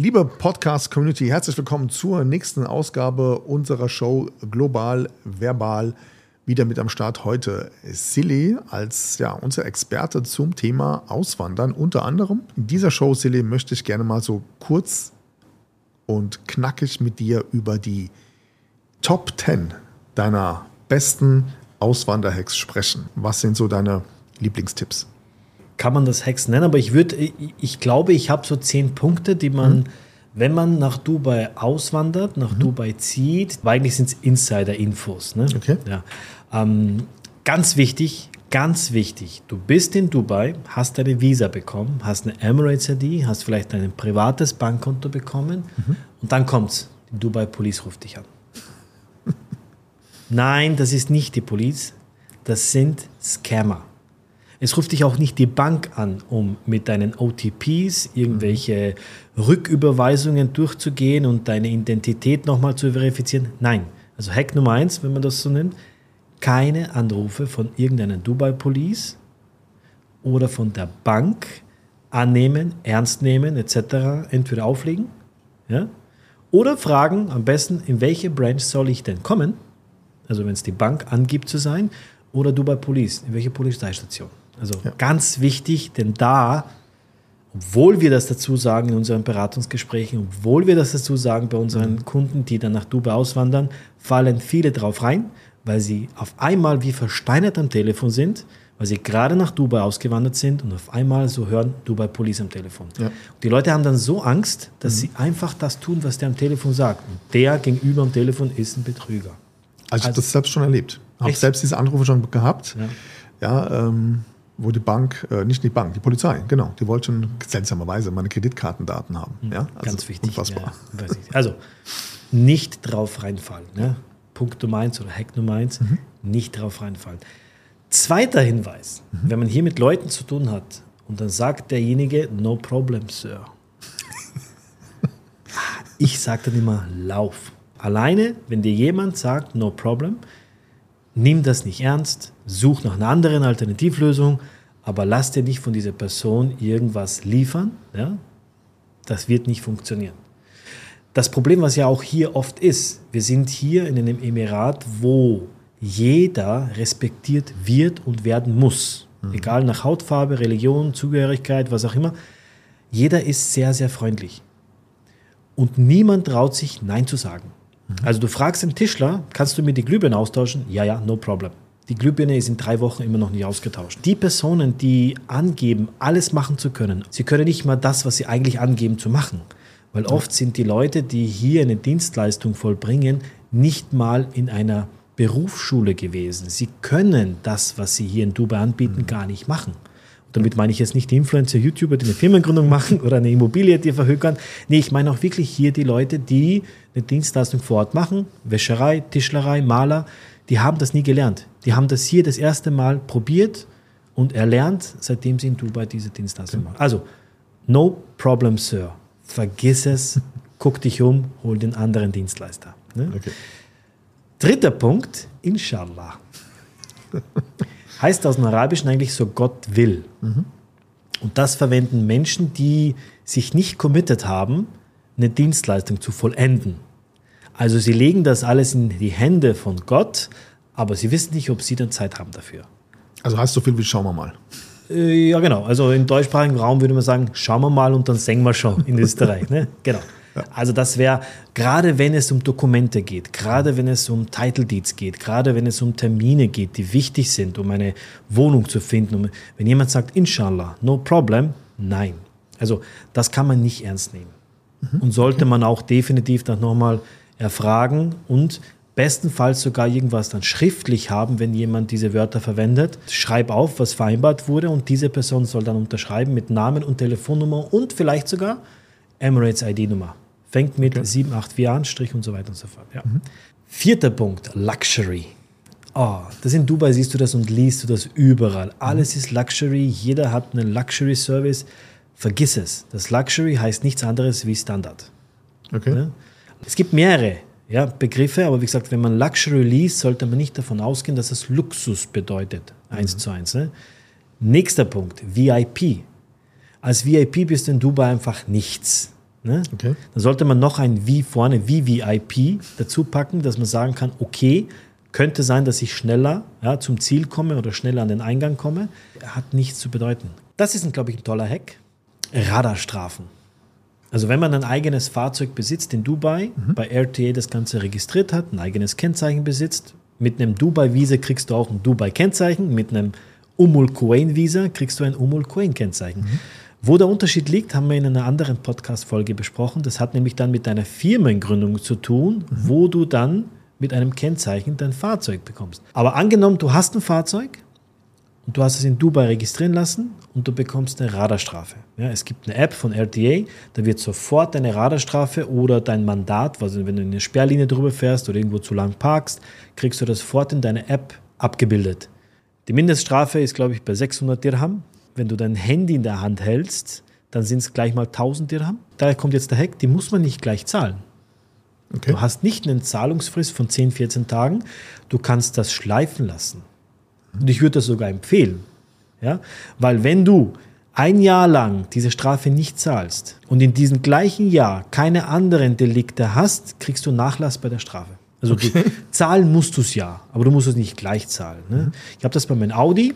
Liebe Podcast-Community, herzlich willkommen zur nächsten Ausgabe unserer Show Global Verbal. Wieder mit am Start heute Silly als ja, unser Experte zum Thema Auswandern. Unter anderem in dieser Show, Silly, möchte ich gerne mal so kurz und knackig mit dir über die Top 10 deiner besten Auswanderhacks sprechen. Was sind so deine Lieblingstipps? Kann man das Hacks nennen, aber ich würde, ich glaube, ich habe so zehn Punkte, die man, mhm. wenn man nach Dubai auswandert, nach mhm. Dubai zieht, weil eigentlich sind es Insider-Infos. Ne? Okay. Ja. Ähm, ganz wichtig, ganz wichtig, du bist in Dubai, hast deine Visa bekommen, hast eine Emirates-ID, hast vielleicht ein privates Bankkonto bekommen mhm. und dann kommt's. Die Dubai Police ruft dich an. Nein, das ist nicht die Police, das sind Scammer. Es ruft dich auch nicht die Bank an, um mit deinen OTPs irgendwelche Rücküberweisungen durchzugehen und deine Identität nochmal zu verifizieren. Nein. Also Hack Nummer eins, wenn man das so nennt, keine Anrufe von irgendeiner Dubai Police oder von der Bank annehmen, ernst nehmen etc. entweder auflegen ja, oder fragen am besten, in welche Branch soll ich denn kommen? Also wenn es die Bank angibt zu sein oder Dubai Police, in welche Polizeistation. Also ja. ganz wichtig, denn da, obwohl wir das dazu sagen in unseren Beratungsgesprächen, obwohl wir das dazu sagen bei unseren mhm. Kunden, die dann nach Dubai auswandern, fallen viele drauf rein, weil sie auf einmal wie versteinert am Telefon sind, weil sie gerade nach Dubai ausgewandert sind und auf einmal so hören Dubai Police am Telefon. Ja. die Leute haben dann so Angst, dass mhm. sie einfach das tun, was der am Telefon sagt. Und der gegenüber am Telefon ist ein Betrüger. Also, ich habe das selbst schon erlebt. Ich habe selbst diese Anrufe schon gehabt. Ja, ja ähm, wo die Bank, äh, nicht die Bank, die Polizei, genau, die wollten seltsamerweise meine Kreditkartendaten haben. Mhm, ja? Also Ganz wichtig. Unfassbar. Ja, also nicht drauf reinfallen. Ne? Punkt Nummer eins oder Hack Nummer eins, mhm. nicht drauf reinfallen. Zweiter Hinweis, mhm. wenn man hier mit Leuten zu tun hat und dann sagt derjenige, no problem, Sir. ich sage dann immer, lauf. Alleine, wenn dir jemand sagt, no problem, nimm das nicht ernst, such nach einer anderen Alternativlösung, aber lass dir nicht von dieser Person irgendwas liefern. Ja? Das wird nicht funktionieren. Das Problem, was ja auch hier oft ist, wir sind hier in einem Emirat, wo jeder respektiert wird und werden muss. Mhm. Egal nach Hautfarbe, Religion, Zugehörigkeit, was auch immer. Jeder ist sehr, sehr freundlich. Und niemand traut sich, Nein zu sagen. Mhm. Also du fragst den Tischler, kannst du mir die Glühbirne austauschen? Ja, ja, no problem. Die Glühbirne ist in drei Wochen immer noch nicht ausgetauscht. Die Personen, die angeben, alles machen zu können, sie können nicht mal das, was sie eigentlich angeben, zu machen. Weil oft sind die Leute, die hier eine Dienstleistung vollbringen, nicht mal in einer Berufsschule gewesen. Sie können das, was sie hier in Dubai anbieten, mhm. gar nicht machen. Damit meine ich jetzt nicht die Influencer, YouTuber, die eine Firmengründung machen oder eine Immobilie, die verhökern. Nee, ich meine auch wirklich hier die Leute, die eine Dienstleistung vor Ort machen, Wäscherei, Tischlerei, Maler, die haben das nie gelernt. Die haben das hier das erste Mal probiert und erlernt, seitdem sie in Dubai diese Dienstleistung machen. Also, no problem, Sir. Vergiss es, guck dich um, hol den anderen Dienstleister. Ne? Okay. Dritter Punkt, Inshallah. heißt aus dem Arabischen eigentlich so Gott will. Mhm. Und das verwenden Menschen, die sich nicht committed haben, eine Dienstleistung zu vollenden. Also sie legen das alles in die Hände von Gott, aber sie wissen nicht, ob sie dann Zeit haben dafür. Also heißt so viel wie schauen wir mal. Äh, ja, genau. Also im deutschsprachigen Raum würde man sagen, schauen wir mal und dann singen wir schon in Österreich. ne? Genau. Also das wäre, gerade wenn es um Dokumente geht, gerade wenn es um Title Deeds geht, gerade wenn es um Termine geht, die wichtig sind, um eine Wohnung zu finden. Um, wenn jemand sagt, Inshallah, no problem, nein. Also das kann man nicht ernst nehmen. Mhm. Und sollte man auch definitiv dann nochmal erfragen und bestenfalls sogar irgendwas dann schriftlich haben, wenn jemand diese Wörter verwendet. Schreib auf, was vereinbart wurde und diese Person soll dann unterschreiben mit Namen und Telefonnummer und vielleicht sogar Emirates ID-Nummer. Fängt mit okay. 784 an, Strich und so weiter und so fort. Ja. Mhm. Vierter Punkt, Luxury. Oh, das in Dubai siehst du das und liest du das überall. Alles ist Luxury, jeder hat einen Luxury-Service. Vergiss es. Das Luxury heißt nichts anderes wie Standard. Okay. Ja? Es gibt mehrere ja, Begriffe, aber wie gesagt, wenn man Luxury liest, sollte man nicht davon ausgehen, dass es Luxus bedeutet, eins mhm. zu eins. Ne? Nächster Punkt, VIP. Als VIP bist du in Dubai einfach nichts. Ne? Okay. Dann sollte man noch ein V vorne, VVIP, dazu packen, dass man sagen kann, okay, könnte sein, dass ich schneller ja, zum Ziel komme oder schneller an den Eingang komme. Hat nichts zu bedeuten. Das ist, glaube ich, ein toller Hack. Radarstrafen. Also wenn man ein eigenes Fahrzeug besitzt in Dubai, mhm. bei RTA das Ganze registriert hat, ein eigenes Kennzeichen besitzt, mit einem Dubai-Visa kriegst du auch ein Dubai-Kennzeichen, mit einem Umul Quain-Visa kriegst du ein Umul Quain-Kennzeichen. Mhm. Wo der Unterschied liegt, haben wir in einer anderen Podcast-Folge besprochen. Das hat nämlich dann mit deiner Firmengründung zu tun, mhm. wo du dann mit einem Kennzeichen dein Fahrzeug bekommst. Aber angenommen, du hast ein Fahrzeug und du hast es in Dubai registrieren lassen und du bekommst eine Radarstrafe. Ja, es gibt eine App von RTA, da wird sofort deine Radarstrafe oder dein Mandat, also wenn du in eine Sperrlinie drüber fährst oder irgendwo zu lang parkst, kriegst du das sofort in deine App abgebildet. Die Mindeststrafe ist, glaube ich, bei 600 Dirham. Wenn du dein Handy in der Hand hältst, dann sind es gleich mal 1000 Dirham. Daher kommt jetzt der Hack, die muss man nicht gleich zahlen. Okay. Du hast nicht eine Zahlungsfrist von 10, 14 Tagen. Du kannst das schleifen lassen. Und ich würde das sogar empfehlen. Ja? Weil wenn du ein Jahr lang diese Strafe nicht zahlst und in diesem gleichen Jahr keine anderen Delikte hast, kriegst du Nachlass bei der Strafe. Also okay. zahlen musst du es ja, aber du musst es nicht gleich zahlen. Ne? Mhm. Ich habe das bei meinem Audi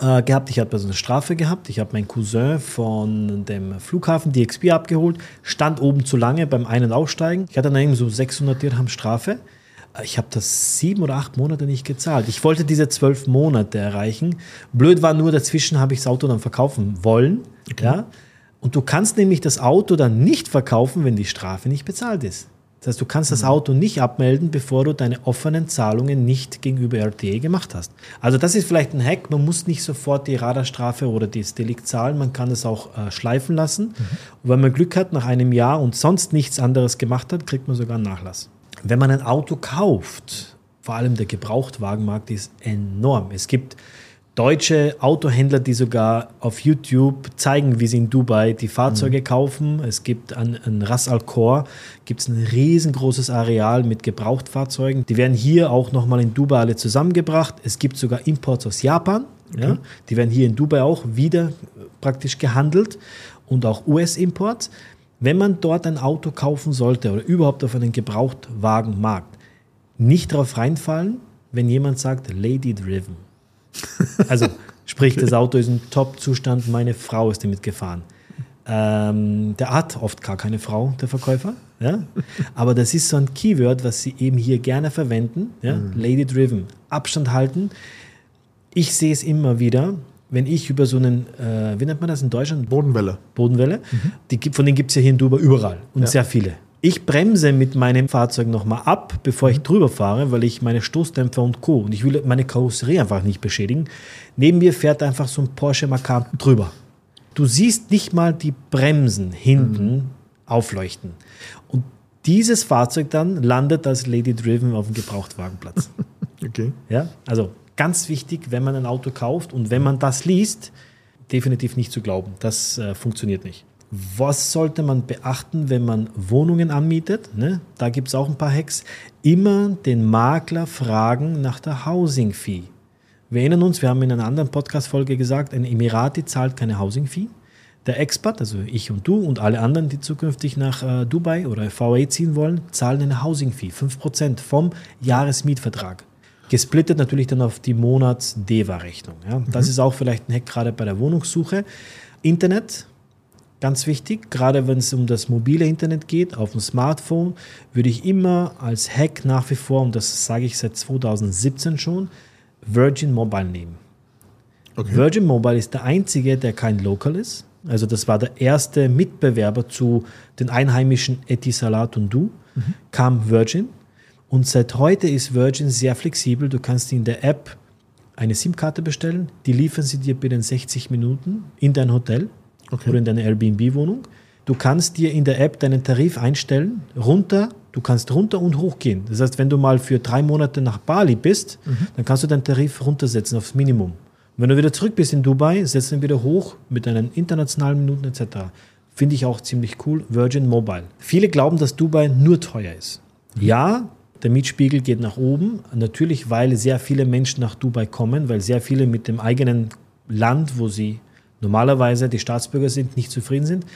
äh, gehabt. Ich habe so eine Strafe gehabt. Ich habe meinen Cousin von dem Flughafen DXB abgeholt, stand oben zu lange beim Ein- und Aussteigen. Ich hatte dann eben so 600 Dirham Strafe. Äh, ich habe das sieben oder acht Monate nicht gezahlt. Ich wollte diese zwölf Monate erreichen. Blöd war nur, dazwischen habe ich das Auto dann verkaufen wollen. Okay. Ja? Und du kannst nämlich das Auto dann nicht verkaufen, wenn die Strafe nicht bezahlt ist. Das heißt, du kannst das mhm. Auto nicht abmelden, bevor du deine offenen Zahlungen nicht gegenüber RTE gemacht hast. Also das ist vielleicht ein Hack. Man muss nicht sofort die Radarstrafe oder das Delikt zahlen. Man kann es auch äh, schleifen lassen. Mhm. Und wenn man Glück hat, nach einem Jahr und sonst nichts anderes gemacht hat, kriegt man sogar einen Nachlass. Wenn man ein Auto kauft, vor allem der Gebrauchtwagenmarkt ist enorm. Es gibt deutsche Autohändler, die sogar auf YouTube zeigen, wie sie in Dubai die Fahrzeuge mhm. kaufen. Es gibt an, an Ras Al Khor gibt es ein riesengroßes Areal mit Gebrauchtfahrzeugen. Die werden hier auch nochmal in Dubai alle zusammengebracht. Es gibt sogar Imports aus Japan. Okay. Ja, die werden hier in Dubai auch wieder praktisch gehandelt und auch US-Imports. Wenn man dort ein Auto kaufen sollte oder überhaupt auf einen Gebrauchtwagenmarkt, nicht darauf reinfallen, wenn jemand sagt Lady Driven. Also sprich, das Auto ist im Top-Zustand, meine Frau ist damit gefahren. Ähm, der hat oft gar keine Frau, der Verkäufer. Ja? Aber das ist so ein Keyword, was sie eben hier gerne verwenden. Ja? Mhm. Lady Driven. Abstand halten. Ich sehe es immer wieder, wenn ich über so einen, äh, wie nennt man das in Deutschland? Bodenwelle. Bodenwelle. Mhm. Die, von denen gibt es ja hier in Dubai überall und ja. sehr viele. Ich bremse mit meinem Fahrzeug nochmal ab, bevor ich mhm. drüber fahre, weil ich meine Stoßdämpfer und Co. und ich will meine Karosserie einfach nicht beschädigen. Neben mir fährt einfach so ein Porsche Macan drüber. Du siehst nicht mal die Bremsen hinten mhm. aufleuchten. Und dieses Fahrzeug dann landet als Lady Driven auf dem Gebrauchtwagenplatz. okay. Ja, also ganz wichtig, wenn man ein Auto kauft und wenn man das liest, definitiv nicht zu glauben. Das äh, funktioniert nicht. Was sollte man beachten, wenn man Wohnungen anmietet? Ne? Da gibt es auch ein paar Hacks. Immer den Makler fragen nach der Housing Fee. Wir erinnern uns, wir haben in einer anderen Podcast-Folge gesagt, ein Emirati zahlt keine Housing Fee. Der Expat, also ich und du und alle anderen, die zukünftig nach äh, Dubai oder VA ziehen wollen, zahlen eine Housing Fee, 5% vom Jahresmietvertrag. Gesplittet natürlich dann auf die Monats-DEWA-Rechnung. Ja? Das mhm. ist auch vielleicht ein Hack gerade bei der Wohnungssuche. Internet, Ganz wichtig, gerade wenn es um das mobile Internet geht, auf dem Smartphone, würde ich immer als Hack nach wie vor, und das sage ich seit 2017 schon, Virgin Mobile nehmen. Okay. Virgin Mobile ist der einzige, der kein Local ist. Also das war der erste Mitbewerber zu den einheimischen Etisalat und Du, mhm. kam Virgin. Und seit heute ist Virgin sehr flexibel. Du kannst in der App eine SIM-Karte bestellen, die liefern sie dir binnen 60 Minuten in dein Hotel okay. oder in deine Airbnb-Wohnung. Du kannst dir in der App deinen Tarif einstellen, runter, du kannst runter und hoch gehen. Das heißt, wenn du mal für drei Monate nach Bali bist, mhm. dann kannst du deinen Tarif runtersetzen aufs Minimum. Und wenn du wieder zurück bist in Dubai, setzt ihn wieder hoch mit deinen internationalen Minuten etc. Finde ich auch ziemlich cool. Virgin Mobile. Viele glauben, dass Dubai nur teuer ist. Mhm. Ja, der Mietspiegel geht nach oben. Natürlich, weil sehr viele Menschen nach Dubai kommen, weil sehr viele mit dem eigenen Land, wo sie normalerweise die Staatsbürger sind, nicht zufrieden sind.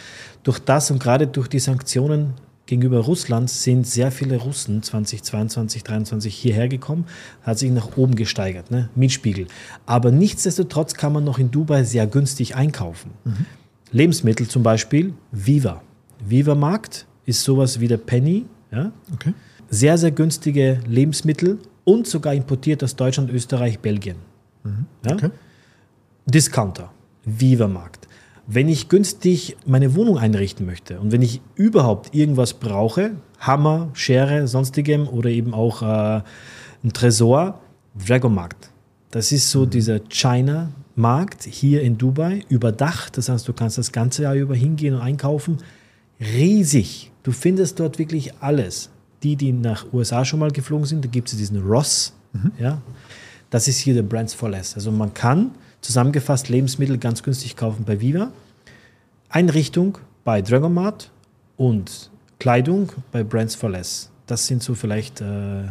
Durch das und gerade durch die Sanktionen gegenüber Russland sind sehr viele Russen 2022, 2023 hierher gekommen, hat sich nach oben gesteigert, ne? Mietspiegel. Aber nichtsdestotrotz kann man noch in Dubai sehr günstig einkaufen. Mhm. Lebensmittel zum Beispiel, Viva. Viva Markt ist sowas wie der Penny. Ja? Okay. Sehr, sehr günstige Lebensmittel und sogar importiert aus Deutschland, Österreich, Belgien. Mhm. Ja? Okay. Discounter, Viva Markt wenn ich günstig meine Wohnung einrichten möchte und wenn ich überhaupt irgendwas brauche, Hammer, Schere, sonstigem oder eben auch äh, ein Tresor, Dragonmarkt. Das ist so mhm. dieser China-Markt hier in Dubai, überdacht. Das heißt, du kannst das ganze Jahr über hingehen und einkaufen. Riesig. Du findest dort wirklich alles. Die, die nach USA schon mal geflogen sind, da gibt es diesen Ross. Mhm. Ja? Das ist hier der Brands for Less. Also man kann zusammengefasst Lebensmittel ganz günstig kaufen bei Viva, Einrichtung bei Dragonmart und Kleidung bei Brands for Less. Das sind so vielleicht äh,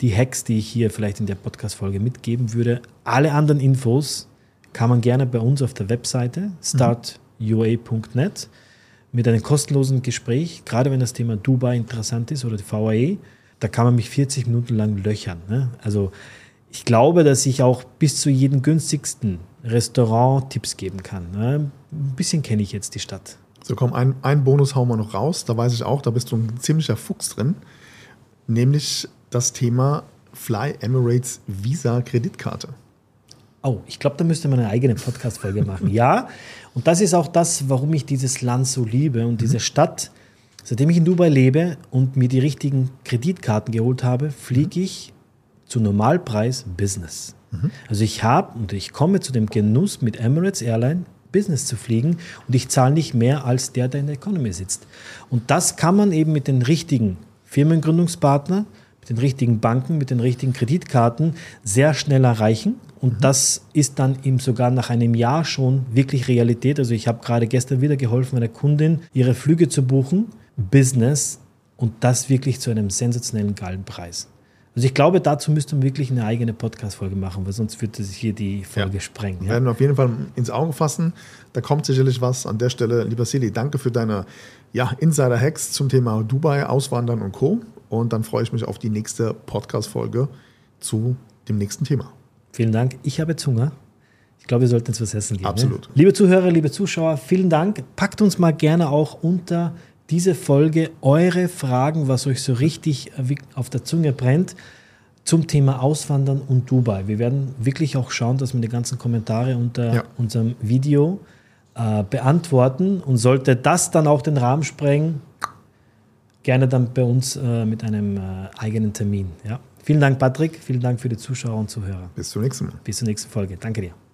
die Hacks, die ich hier vielleicht in der Podcast-Folge mitgeben würde. Alle anderen Infos kann man gerne bei uns auf der Webseite startua.net mit einem kostenlosen Gespräch, gerade wenn das Thema Dubai interessant ist oder die VAE, da kann man mich 40 Minuten lang löchern. Ne? Also ich glaube, dass ich auch bis zu jedem günstigsten Restaurant Tipps geben kann. Ne? Ein bisschen kenne ich jetzt die Stadt. So, komm, ein, ein Bonus hauen wir noch raus. Da weiß ich auch, da bist du ein ziemlicher Fuchs drin. Nämlich das Thema Fly Emirates Visa Kreditkarte. Oh, ich glaube, da müsste man eine eigene Podcast-Folge machen. ja, und das ist auch das, warum ich dieses Land so liebe und diese Stadt. Seitdem ich in Dubai lebe und mir die richtigen Kreditkarten geholt habe, fliege ich zu Normalpreis Business. Mhm. Also ich habe und ich komme zu dem Genuss mit Emirates Airline Business zu fliegen und ich zahle nicht mehr als der, der in der Economy sitzt. Und das kann man eben mit den richtigen Firmengründungspartnern, mit den richtigen Banken, mit den richtigen Kreditkarten sehr schnell erreichen. Und mhm. das ist dann eben sogar nach einem Jahr schon wirklich Realität. Also ich habe gerade gestern wieder geholfen, einer Kundin ihre Flüge zu buchen, Business und das wirklich zu einem sensationellen geilen Preis. Also ich glaube, dazu müsste man wirklich eine eigene Podcast-Folge machen, weil sonst würde sich hier die Folge ja. sprengen. Ja? Werden wir auf jeden Fall ins Auge fassen. Da kommt sicherlich was an der Stelle. Lieber Sili, danke für deine ja, Insider-Hacks zum Thema Dubai, Auswandern und Co. Und dann freue ich mich auf die nächste Podcast-Folge zu dem nächsten Thema. Vielen Dank. Ich habe Zunge. Ich glaube, wir sollten jetzt was essen gehen. Ne? Absolut. Ne? Liebe Zuhörer, liebe Zuschauer, vielen Dank. Packt uns mal gerne auch unter diese Folge eure Fragen, was euch so richtig auf der Zunge brennt zum Thema Auswandern und Dubai. Wir werden wirklich auch schauen, dass wir die ganzen Kommentare unter ja. unserem Video äh, beantworten. Und sollte das dann auch den Rahmen sprengen, gerne dann bei uns äh, mit einem äh, eigenen Termin. Ja. Vielen Dank, Patrick. Vielen Dank für die Zuschauer und Zuhörer. Bis zum nächsten Mal. Bis zur nächsten Folge. Danke dir.